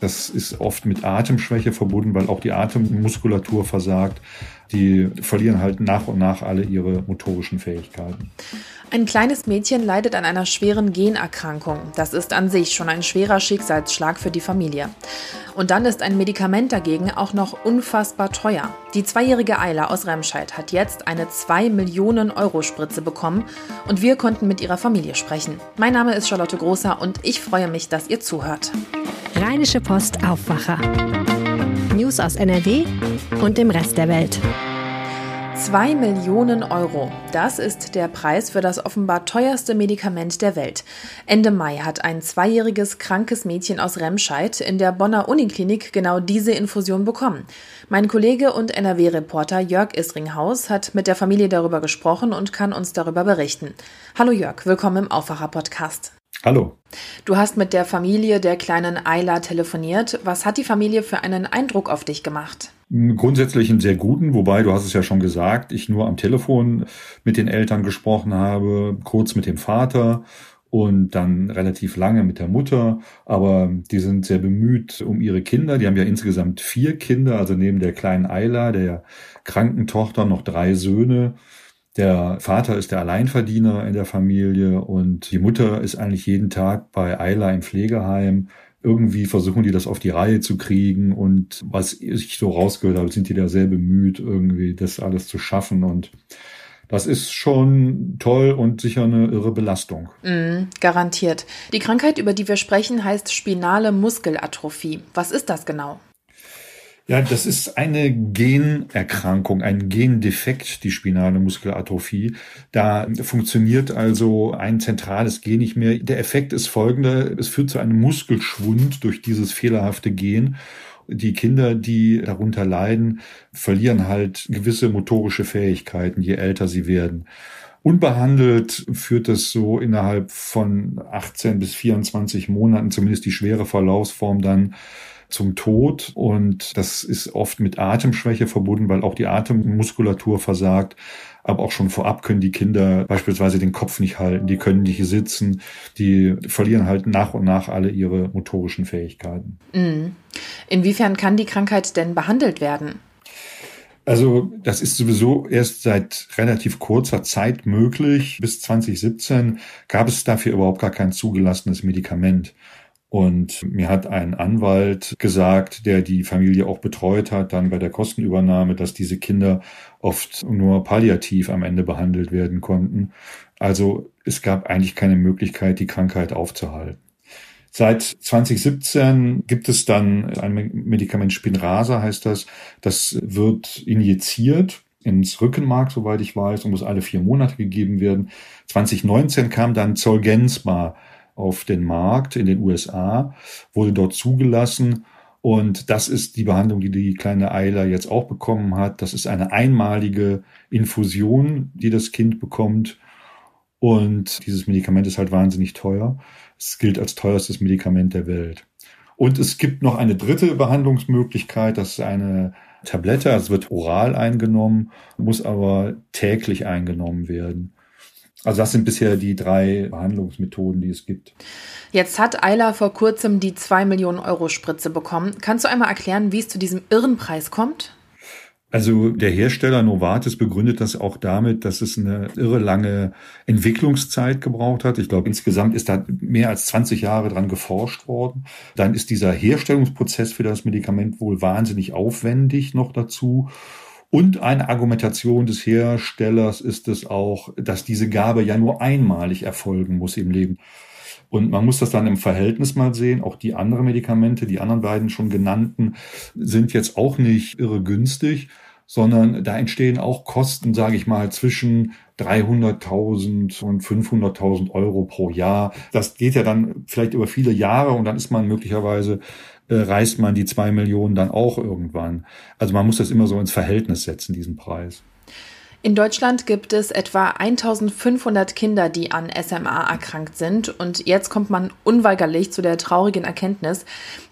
Das ist oft mit Atemschwäche verbunden, weil auch die Atemmuskulatur versagt. Die verlieren halt nach und nach alle ihre motorischen Fähigkeiten. Ein kleines Mädchen leidet an einer schweren Generkrankung. Das ist an sich schon ein schwerer Schicksalsschlag für die Familie. Und dann ist ein Medikament dagegen auch noch unfassbar teuer. Die zweijährige Eila aus Remscheid hat jetzt eine 2 Millionen Euro Spritze bekommen und wir konnten mit ihrer Familie sprechen. Mein Name ist Charlotte Großer und ich freue mich, dass ihr zuhört. Rheinische Post Aufwacher. News aus NRW und dem Rest der Welt. 2 Millionen Euro. Das ist der Preis für das offenbar teuerste Medikament der Welt. Ende Mai hat ein zweijähriges krankes Mädchen aus Remscheid in der Bonner Uniklinik genau diese Infusion bekommen. Mein Kollege und NRW-Reporter Jörg Isringhaus hat mit der Familie darüber gesprochen und kann uns darüber berichten. Hallo Jörg, willkommen im Aufwacher-Podcast. Hallo. Du hast mit der Familie der kleinen Ayla telefoniert. Was hat die Familie für einen Eindruck auf dich gemacht? Grundsätzlich einen sehr guten, wobei, du hast es ja schon gesagt, ich nur am Telefon mit den Eltern gesprochen habe, kurz mit dem Vater und dann relativ lange mit der Mutter. Aber die sind sehr bemüht um ihre Kinder. Die haben ja insgesamt vier Kinder, also neben der kleinen Ayla, der kranken Tochter, noch drei Söhne. Der Vater ist der Alleinverdiener in der Familie und die Mutter ist eigentlich jeden Tag bei Ayla im Pflegeheim irgendwie versuchen die das auf die Reihe zu kriegen und was ich so rausgehört habe, sind die da sehr bemüht, irgendwie das alles zu schaffen und das ist schon toll und sicher eine irre Belastung. Mm, garantiert. Die Krankheit, über die wir sprechen, heißt spinale Muskelatrophie. Was ist das genau? Ja, das ist eine Generkrankung, ein Gendefekt, die spinale Muskelatrophie. Da funktioniert also ein zentrales Gen nicht mehr. Der Effekt ist folgender. Es führt zu einem Muskelschwund durch dieses fehlerhafte Gen. Die Kinder, die darunter leiden, verlieren halt gewisse motorische Fähigkeiten, je älter sie werden. Unbehandelt führt das so innerhalb von 18 bis 24 Monaten, zumindest die schwere Verlaufsform dann zum Tod und das ist oft mit Atemschwäche verbunden, weil auch die Atemmuskulatur versagt. Aber auch schon vorab können die Kinder beispielsweise den Kopf nicht halten, die können nicht sitzen, die verlieren halt nach und nach alle ihre motorischen Fähigkeiten. Mhm. Inwiefern kann die Krankheit denn behandelt werden? Also das ist sowieso erst seit relativ kurzer Zeit möglich. Bis 2017 gab es dafür überhaupt gar kein zugelassenes Medikament. Und mir hat ein Anwalt gesagt, der die Familie auch betreut hat, dann bei der Kostenübernahme, dass diese Kinder oft nur palliativ am Ende behandelt werden konnten. Also es gab eigentlich keine Möglichkeit, die Krankheit aufzuhalten. Seit 2017 gibt es dann ein Medikament Spinrasa, heißt das. Das wird injiziert ins Rückenmark, soweit ich weiß, und muss alle vier Monate gegeben werden. 2019 kam dann Zolgensma auf den Markt in den USA, wurde dort zugelassen. Und das ist die Behandlung, die die kleine Eila jetzt auch bekommen hat. Das ist eine einmalige Infusion, die das Kind bekommt. Und dieses Medikament ist halt wahnsinnig teuer. Es gilt als teuerstes Medikament der Welt. Und es gibt noch eine dritte Behandlungsmöglichkeit. Das ist eine Tablette. Es wird oral eingenommen, muss aber täglich eingenommen werden. Also das sind bisher die drei Behandlungsmethoden, die es gibt. Jetzt hat Ayla vor kurzem die 2 Millionen Euro Spritze bekommen. Kannst du einmal erklären, wie es zu diesem irren Preis kommt? Also der Hersteller Novartis begründet das auch damit, dass es eine irre lange Entwicklungszeit gebraucht hat. Ich glaube, insgesamt ist da mehr als 20 Jahre dran geforscht worden. Dann ist dieser Herstellungsprozess für das Medikament wohl wahnsinnig aufwendig noch dazu. Und eine Argumentation des Herstellers ist es auch, dass diese Gabe ja nur einmalig erfolgen muss im Leben. Und man muss das dann im Verhältnis mal sehen. Auch die anderen Medikamente, die anderen beiden schon genannten, sind jetzt auch nicht irre günstig, sondern da entstehen auch Kosten, sage ich mal, zwischen 300.000 und 500.000 Euro pro Jahr. Das geht ja dann vielleicht über viele Jahre und dann ist man möglicherweise äh, reißt man die zwei Millionen dann auch irgendwann. Also man muss das immer so ins Verhältnis setzen, diesen Preis. In Deutschland gibt es etwa 1500 Kinder, die an SMA erkrankt sind. Und jetzt kommt man unweigerlich zu der traurigen Erkenntnis,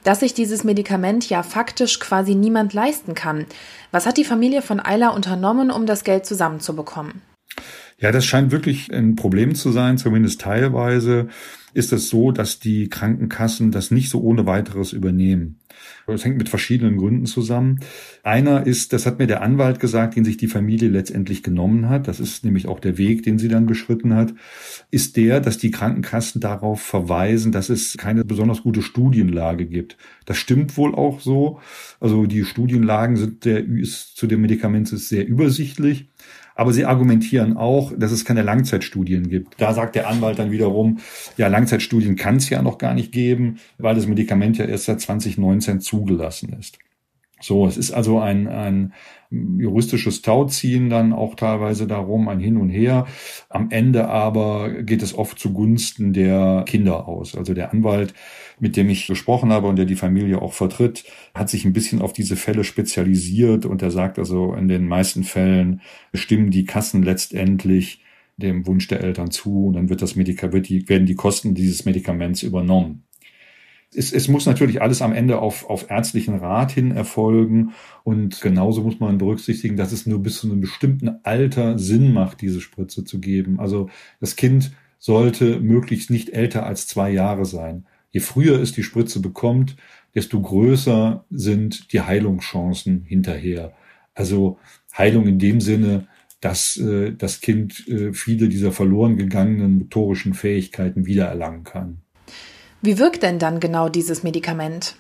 dass sich dieses Medikament ja faktisch quasi niemand leisten kann. Was hat die Familie von Ayla unternommen, um das Geld zusammenzubekommen? Ja, das scheint wirklich ein Problem zu sein, zumindest teilweise ist es so, dass die Krankenkassen das nicht so ohne weiteres übernehmen. Das hängt mit verschiedenen Gründen zusammen. Einer ist, das hat mir der Anwalt gesagt, den sich die Familie letztendlich genommen hat. Das ist nämlich auch der Weg, den sie dann beschritten hat, ist der, dass die Krankenkassen darauf verweisen, dass es keine besonders gute Studienlage gibt. Das stimmt wohl auch so. Also die Studienlagen sind der, ist zu dem Medikament ist sehr übersichtlich. Aber sie argumentieren auch, dass es keine Langzeitstudien gibt. Da sagt der Anwalt dann wiederum, ja, Langzeitstudien kann es ja noch gar nicht geben, weil das Medikament ja erst seit 2019 zugelassen ist. So, es ist also ein, ein juristisches Tauziehen dann auch teilweise darum, ein Hin und Her. Am Ende aber geht es oft zugunsten der Kinder aus. Also der Anwalt, mit dem ich gesprochen habe und der die Familie auch vertritt, hat sich ein bisschen auf diese Fälle spezialisiert und er sagt also, in den meisten Fällen stimmen die Kassen letztendlich dem Wunsch der Eltern zu und dann wird das Medikament, werden die Kosten dieses Medikaments übernommen es, es muss natürlich alles am Ende auf, auf ärztlichen Rat hin erfolgen. Und genauso muss man berücksichtigen, dass es nur bis zu einem bestimmten Alter Sinn macht, diese Spritze zu geben. Also das Kind sollte möglichst nicht älter als zwei Jahre sein. Je früher es die Spritze bekommt, desto größer sind die Heilungschancen hinterher. Also Heilung in dem Sinne, dass äh, das Kind äh, viele dieser verloren gegangenen motorischen Fähigkeiten wiedererlangen kann. Wie wirkt denn dann genau dieses Medikament?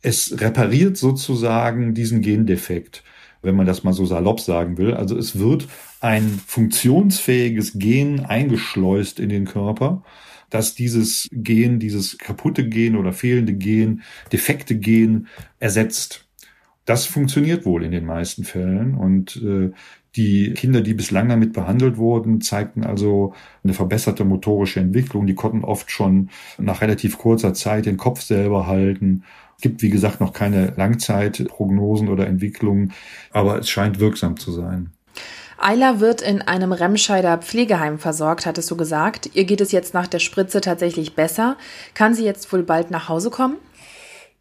Es repariert sozusagen diesen Gendefekt, wenn man das mal so salopp sagen will. Also es wird ein funktionsfähiges Gen eingeschleust in den Körper, dass dieses Gen, dieses kaputte Gen oder fehlende Gen, defekte Gen ersetzt. Das funktioniert wohl in den meisten Fällen und äh, die Kinder, die bislang damit behandelt wurden, zeigten also eine verbesserte motorische Entwicklung. Die konnten oft schon nach relativ kurzer Zeit den Kopf selber halten. Es gibt, wie gesagt, noch keine Langzeitprognosen oder Entwicklungen, aber es scheint wirksam zu sein. Ayla wird in einem Remscheider Pflegeheim versorgt, hattest du gesagt. Ihr geht es jetzt nach der Spritze tatsächlich besser. Kann sie jetzt wohl bald nach Hause kommen?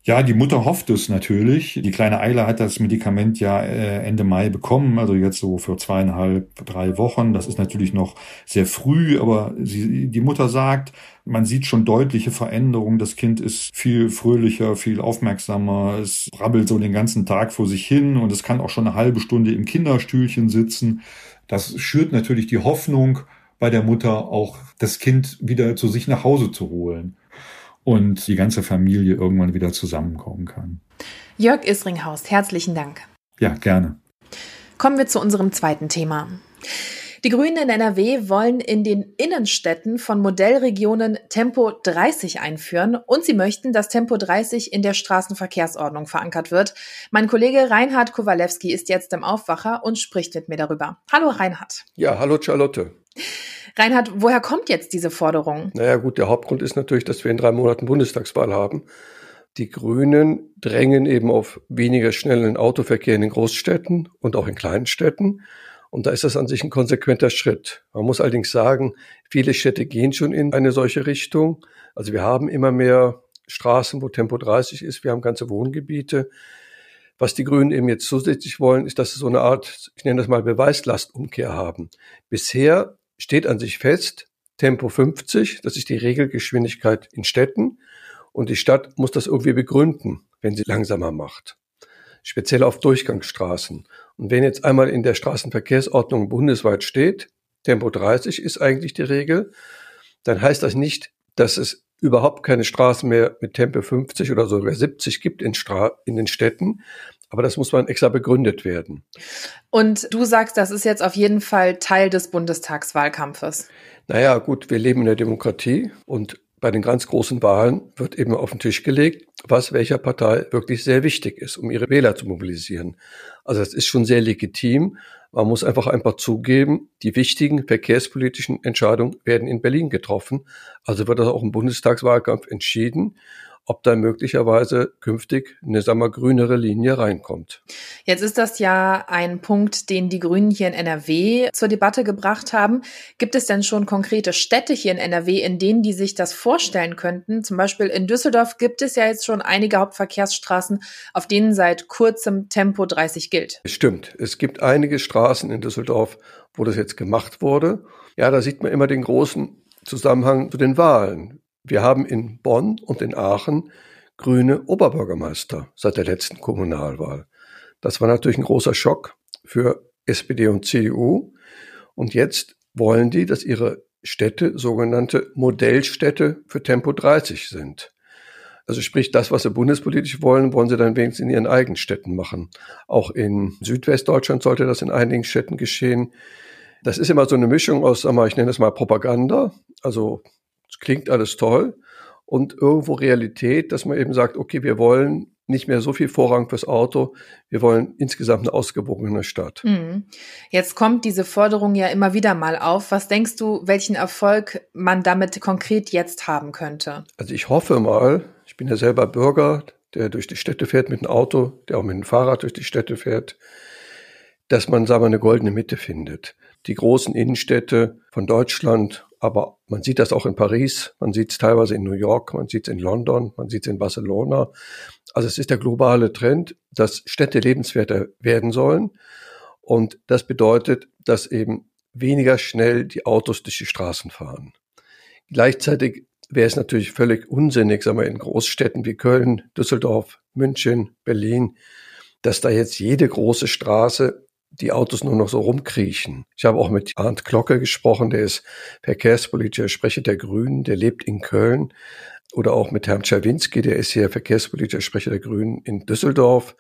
Ja, die Mutter hofft es natürlich. Die kleine Eile hat das Medikament ja äh, Ende Mai bekommen, also jetzt so für zweieinhalb, drei Wochen. Das ist natürlich noch sehr früh, aber sie, die Mutter sagt, man sieht schon deutliche Veränderungen. Das Kind ist viel fröhlicher, viel aufmerksamer. Es brabbelt so den ganzen Tag vor sich hin und es kann auch schon eine halbe Stunde im Kinderstühlchen sitzen. Das schürt natürlich die Hoffnung bei der Mutter, auch das Kind wieder zu sich nach Hause zu holen und die ganze Familie irgendwann wieder zusammenkommen kann. Jörg Isringhaus, herzlichen Dank. Ja, gerne. Kommen wir zu unserem zweiten Thema. Die Grünen in NRW wollen in den Innenstädten von Modellregionen Tempo 30 einführen und sie möchten, dass Tempo 30 in der Straßenverkehrsordnung verankert wird. Mein Kollege Reinhard Kowalewski ist jetzt im Aufwacher und spricht mit mir darüber. Hallo Reinhard. Ja, hallo Charlotte. Reinhard, woher kommt jetzt diese Forderung? Naja gut, der Hauptgrund ist natürlich, dass wir in drei Monaten Bundestagswahl haben. Die Grünen drängen eben auf weniger schnellen Autoverkehr in den Großstädten und auch in kleinen Städten. Und da ist das an sich ein konsequenter Schritt. Man muss allerdings sagen, viele Städte gehen schon in eine solche Richtung. Also wir haben immer mehr Straßen, wo Tempo 30 ist. Wir haben ganze Wohngebiete. Was die Grünen eben jetzt zusätzlich wollen, ist, dass sie so eine Art, ich nenne das mal Beweislastumkehr haben. Bisher steht an sich fest, Tempo 50, das ist die Regelgeschwindigkeit in Städten. Und die Stadt muss das irgendwie begründen, wenn sie langsamer macht. Speziell auf Durchgangsstraßen. Und wenn jetzt einmal in der Straßenverkehrsordnung bundesweit steht, Tempo 30 ist eigentlich die Regel, dann heißt das nicht, dass es überhaupt keine Straßen mehr mit Tempo 50 oder sogar 70 gibt in, Stra in den Städten. Aber das muss man extra begründet werden. Und du sagst, das ist jetzt auf jeden Fall Teil des Bundestagswahlkampfes. Naja, gut, wir leben in der Demokratie und bei den ganz großen Wahlen wird eben auf den Tisch gelegt, was welcher Partei wirklich sehr wichtig ist, um ihre Wähler zu mobilisieren. Also das ist schon sehr legitim. Man muss einfach einfach zugeben, die wichtigen verkehrspolitischen Entscheidungen werden in Berlin getroffen. Also wird das auch im Bundestagswahlkampf entschieden ob da möglicherweise künftig eine, sagen wir, grünere Linie reinkommt. Jetzt ist das ja ein Punkt, den die Grünen hier in NRW zur Debatte gebracht haben. Gibt es denn schon konkrete Städte hier in NRW, in denen die sich das vorstellen könnten? Zum Beispiel in Düsseldorf gibt es ja jetzt schon einige Hauptverkehrsstraßen, auf denen seit kurzem Tempo 30 gilt. Stimmt. Es gibt einige Straßen in Düsseldorf, wo das jetzt gemacht wurde. Ja, da sieht man immer den großen Zusammenhang zu den Wahlen. Wir haben in Bonn und in Aachen grüne Oberbürgermeister seit der letzten Kommunalwahl. Das war natürlich ein großer Schock für SPD und CDU. Und jetzt wollen die, dass ihre Städte sogenannte Modellstädte für Tempo 30 sind. Also sprich, das, was sie bundespolitisch wollen, wollen sie dann wenigstens in ihren eigenen Städten machen. Auch in Südwestdeutschland sollte das in einigen Städten geschehen. Das ist immer so eine Mischung aus, sag mal, ich nenne es mal Propaganda, also es klingt alles toll und irgendwo Realität, dass man eben sagt, okay, wir wollen nicht mehr so viel Vorrang fürs Auto. Wir wollen insgesamt eine ausgewogene Stadt. Mhm. Jetzt kommt diese Forderung ja immer wieder mal auf. Was denkst du, welchen Erfolg man damit konkret jetzt haben könnte? Also ich hoffe mal, ich bin ja selber Bürger, der durch die Städte fährt mit dem Auto, der auch mit dem Fahrrad durch die Städte fährt, dass man, sagen wir, eine goldene Mitte findet. Die großen Innenstädte von Deutschland aber man sieht das auch in Paris, man sieht es teilweise in New York, man sieht es in London, man sieht es in Barcelona. Also es ist der globale Trend, dass Städte lebenswerter werden sollen. Und das bedeutet, dass eben weniger schnell die Autos durch die Straßen fahren. Gleichzeitig wäre es natürlich völlig unsinnig, sagen wir, in Großstädten wie Köln, Düsseldorf, München, Berlin, dass da jetzt jede große Straße die Autos nur noch so rumkriechen. Ich habe auch mit Arndt Glocke gesprochen, der ist verkehrspolitischer Sprecher der Grünen, der lebt in Köln. Oder auch mit Herrn Czerwinski, der ist hier verkehrspolitischer Sprecher der Grünen in Düsseldorf.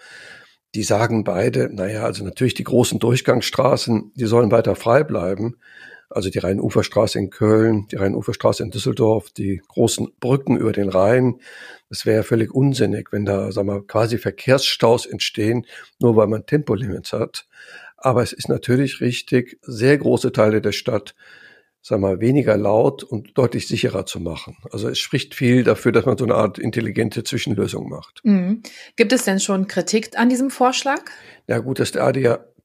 Die sagen beide, naja, also natürlich die großen Durchgangsstraßen, die sollen weiter frei bleiben. Also die Rhein-Ufer-Straße in Köln, die Rhein-Ufer-Straße in Düsseldorf, die großen Brücken über den Rhein. Das wäre ja völlig unsinnig, wenn da, sagen wir, quasi Verkehrsstaus entstehen, nur weil man Tempolimits hat. Aber es ist natürlich richtig, sehr große Teile der Stadt sagen wir, weniger laut und deutlich sicherer zu machen. Also es spricht viel dafür, dass man so eine Art intelligente Zwischenlösung macht. Mhm. Gibt es denn schon Kritik an diesem Vorschlag? Ja gut, dass der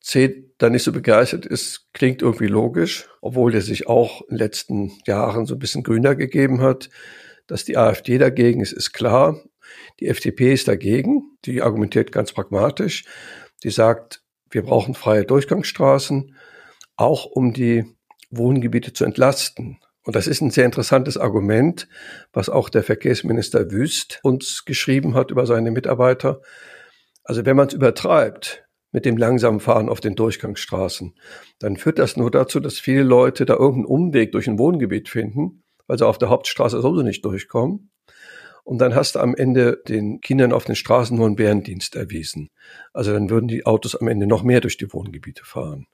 ADAC da nicht so begeistert ist, klingt irgendwie logisch, obwohl der sich auch in den letzten Jahren so ein bisschen grüner gegeben hat. Dass die AfD dagegen ist, ist klar. Die FDP ist dagegen. Die argumentiert ganz pragmatisch. Die sagt, wir brauchen freie Durchgangsstraßen, auch um die Wohngebiete zu entlasten. Und das ist ein sehr interessantes Argument, was auch der Verkehrsminister Wüst uns geschrieben hat über seine Mitarbeiter. Also wenn man es übertreibt mit dem langsamen Fahren auf den Durchgangsstraßen, dann führt das nur dazu, dass viele Leute da irgendeinen Umweg durch ein Wohngebiet finden, weil sie auf der Hauptstraße sowieso nicht durchkommen. Und dann hast du am Ende den Kindern auf den Straßen nur einen Bärendienst erwiesen. Also dann würden die Autos am Ende noch mehr durch die Wohngebiete fahren.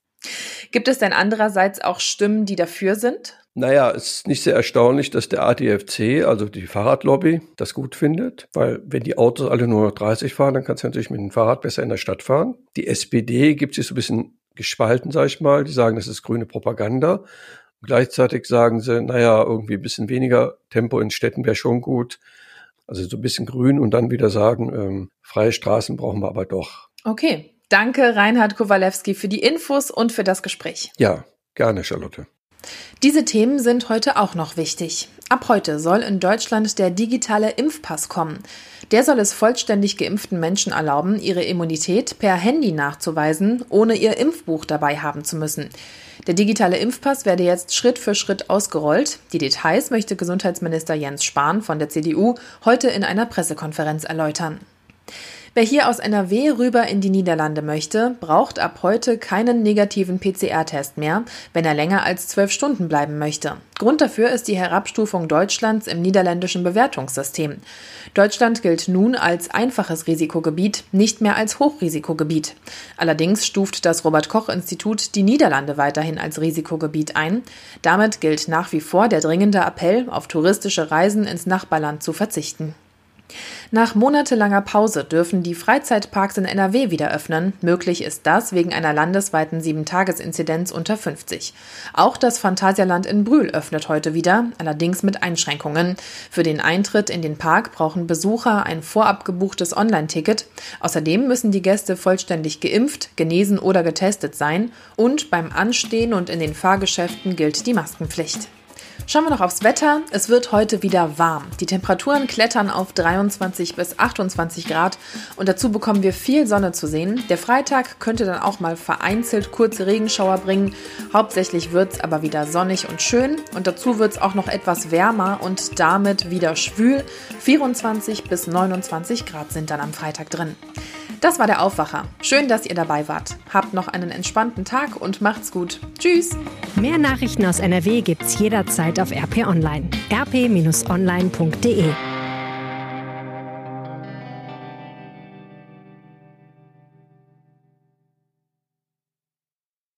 Gibt es denn andererseits auch Stimmen, die dafür sind? Naja, es ist nicht sehr erstaunlich, dass der ADFC, also die Fahrradlobby, das gut findet, weil wenn die Autos alle nur noch 30 fahren, dann kannst du natürlich mit dem Fahrrad besser in der Stadt fahren. Die SPD gibt sich so ein bisschen gespalten, sag ich mal. Die sagen, das ist grüne Propaganda. Und gleichzeitig sagen sie, naja, irgendwie ein bisschen weniger Tempo in Städten wäre schon gut. Also so ein bisschen grün und dann wieder sagen, ähm, freie Straßen brauchen wir aber doch. Okay. Danke, Reinhard Kowalewski, für die Infos und für das Gespräch. Ja, gerne, Charlotte. Diese Themen sind heute auch noch wichtig. Ab heute soll in Deutschland der digitale Impfpass kommen. Der soll es vollständig geimpften Menschen erlauben, ihre Immunität per Handy nachzuweisen, ohne ihr Impfbuch dabei haben zu müssen. Der digitale Impfpass werde jetzt Schritt für Schritt ausgerollt. Die Details möchte Gesundheitsminister Jens Spahn von der CDU heute in einer Pressekonferenz erläutern. Wer hier aus NRW rüber in die Niederlande möchte, braucht ab heute keinen negativen PCR-Test mehr, wenn er länger als zwölf Stunden bleiben möchte. Grund dafür ist die Herabstufung Deutschlands im niederländischen Bewertungssystem. Deutschland gilt nun als einfaches Risikogebiet, nicht mehr als Hochrisikogebiet. Allerdings stuft das Robert Koch Institut die Niederlande weiterhin als Risikogebiet ein. Damit gilt nach wie vor der dringende Appell, auf touristische Reisen ins Nachbarland zu verzichten. Nach monatelanger Pause dürfen die Freizeitparks in NRW wieder öffnen. Möglich ist das wegen einer landesweiten 7-Tages-Inzidenz unter 50. Auch das Phantasialand in Brühl öffnet heute wieder, allerdings mit Einschränkungen. Für den Eintritt in den Park brauchen Besucher ein vorab gebuchtes Online-Ticket. Außerdem müssen die Gäste vollständig geimpft, genesen oder getestet sein. Und beim Anstehen und in den Fahrgeschäften gilt die Maskenpflicht. Schauen wir noch aufs Wetter. Es wird heute wieder warm. Die Temperaturen klettern auf 23 bis 28 Grad und dazu bekommen wir viel Sonne zu sehen. Der Freitag könnte dann auch mal vereinzelt kurze Regenschauer bringen. Hauptsächlich wird es aber wieder sonnig und schön und dazu wird es auch noch etwas wärmer und damit wieder schwül. 24 bis 29 Grad sind dann am Freitag drin. Das war der Aufwacher. Schön, dass ihr dabei wart. Habt noch einen entspannten Tag und macht's gut. Tschüss. Mehr Nachrichten aus NRW gibt's jederzeit auf RP Online. rp-online.de